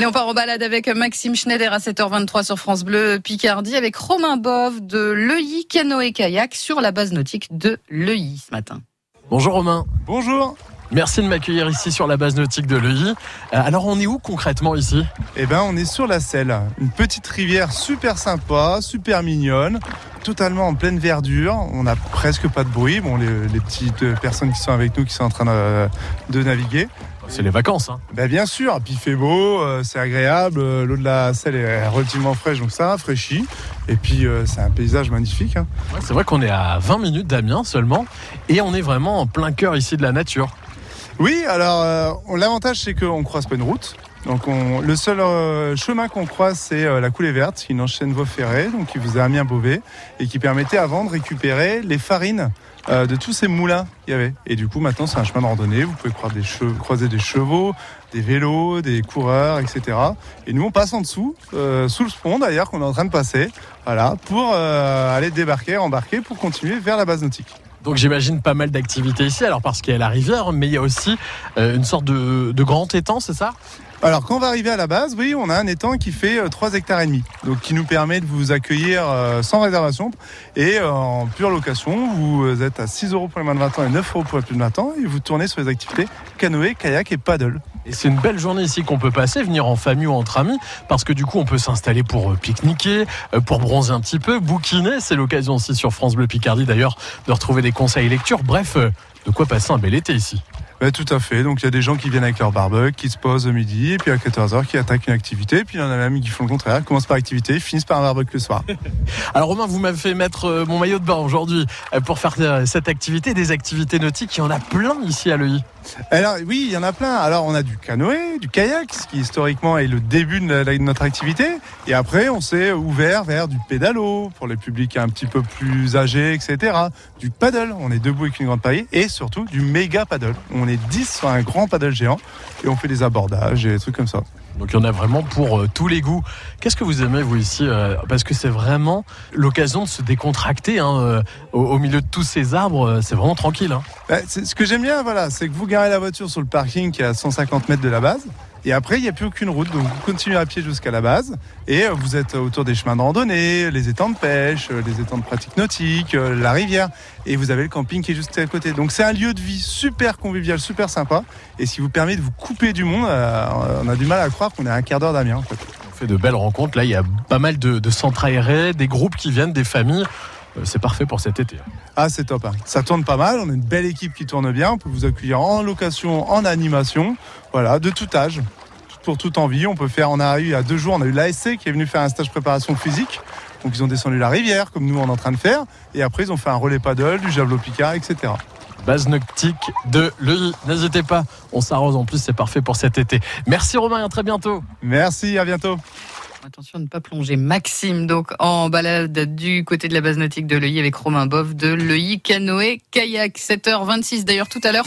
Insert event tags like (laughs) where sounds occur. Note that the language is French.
Allez, on part en balade avec Maxime Schneider à 7h23 sur France Bleu Picardie avec Romain Bove de Leuilly Canoë Kayak sur la base nautique de Leuilly ce matin. Bonjour Romain. Bonjour. Merci de m'accueillir ici sur la base nautique de Leuilly. Euh, alors on est où concrètement ici? Eh ben on est sur la Selle, une petite rivière super sympa, super mignonne, totalement en pleine verdure. On n'a presque pas de bruit. Bon, les, petites personnes qui sont avec nous qui sont en train de, naviguer. C'est les vacances. Hein. Ben bien sûr, puis il fait beau, euh, c'est agréable, euh, l'eau de la Selle est relativement fraîche, donc ça rafraîchit. Et puis c'est un paysage magnifique. Hein. c'est vrai qu'on est à 20 minutes d'Amiens seulement, et on est vraiment en plein cœur ici de la nature. Oui, alors euh, l'avantage c'est qu'on croise pas une route. Donc le seul euh, chemin qu'on croise c'est euh, la coulée verte, une ancienne voie ferrée, donc qui vous a mis un Beauvais et qui permettait avant de récupérer les farines de tous ces moulins qu'il y avait. Et du coup maintenant c'est un chemin de randonnée, vous pouvez croiser des, chevaux, croiser des chevaux, des vélos, des coureurs, etc. Et nous on passe en dessous, sous le pont d'ailleurs qu'on est en train de passer, voilà, pour aller débarquer, embarquer pour continuer vers la base nautique. Donc j'imagine pas mal d'activités ici, alors parce qu'il y a la rivière, mais il y a aussi euh, une sorte de, grand étang, c'est ça? Alors quand on va arriver à la base, oui, on a un étang qui fait 3 euh, hectares et demi, donc qui nous permet de vous accueillir euh, sans réservation et en pure location. Vous êtes à 6 euros pour les moins de 20 ans et 9 euros pour les plus de 20 ans et vous tournez sur les activités canoë, kayak et paddle. C'est une belle journée ici qu'on peut passer, venir en famille ou entre amis, parce que du coup on peut s'installer pour pique-niquer, pour bronzer un petit peu, bouquiner. C'est l'occasion aussi sur France Bleu Picardie d'ailleurs de retrouver des conseils lecture. Bref, de quoi passer un bel été ici. Tout à fait. Donc il y a des gens qui viennent avec leur barbecue, qui se posent au midi, et puis à 14h qui attaquent une activité. Puis il y en a même qui font le contraire, commencent par activité, finissent par un barbecue le soir. (laughs) Alors Romain, vous m'avez fait mettre euh, mon maillot de bain aujourd'hui euh, pour faire euh, cette activité, des activités nautiques. Il y en a plein ici à l'œil. Alors oui, il y en a plein. Alors on a du canoë, du kayak, ce qui historiquement est le début de, notre activité. Et après, on s'est ouvert vers du pédalo pour les publics un petit peu plus âgés, etc. Du paddle, on est debout avec une grande paille. Et surtout du méga paddle. On est 10 sur un grand paddle géant et on fait des abordages et des trucs comme ça. Donc il y en a vraiment pour euh, tous les goûts. Qu'est-ce que vous aimez vous ici euh, Parce que c'est vraiment l'occasion de se décontracter hein, euh, au, milieu de tous ces arbres. C'est vraiment tranquille. Hein. Bah, ce que j'aime bien, voilà, c'est que vous garez la voiture sur le parking qui est à 150 mètres de la base. Et après, il n'y a plus aucune route. Donc, vous continuez à pied jusqu'à la base. Et euh, vous êtes autour des chemins de randonnée, les étangs de pêche, euh, les étangs de pratique nautique, euh, la rivière. Et vous avez le camping qui est juste à côté. Donc, c'est un lieu de vie super convivial, super sympa. Et ce qui vous permet de vous couper du monde, on a du mal à croire qu'on est un quart d'heure d'Amiens. On fait de belles rencontres. Là, il y a pas mal de, de centres aérés, des groupes qui viennent, des familles. Euh, c'est parfait pour cet été. Ah, c'est top. Hein. Ça tourne pas mal. On a une belle équipe qui tourne bien. On peut vous accueillir en location, en animation. Voilà, de tout âge, pour toute envie. On peut faire. On a eu il y a deux jours, on a eu l'ASC qui est venu faire un stage préparation physique. Donc ils ont descendu la rivière comme nous on est en train de faire. Et après ils ont fait un relais paddle, du javelot picard, etc. Base nautique de l'œil. N'hésitez pas, on s'arrose en plus, c'est parfait pour cet été. Merci Romain, à très bientôt. Merci, à bientôt. Attention à ne pas plonger. Maxime, donc en balade du côté de la base nautique de Leuilly avec Romain Boff de Leuilly Canoë Kayak. 7h26 d'ailleurs tout à l'heure.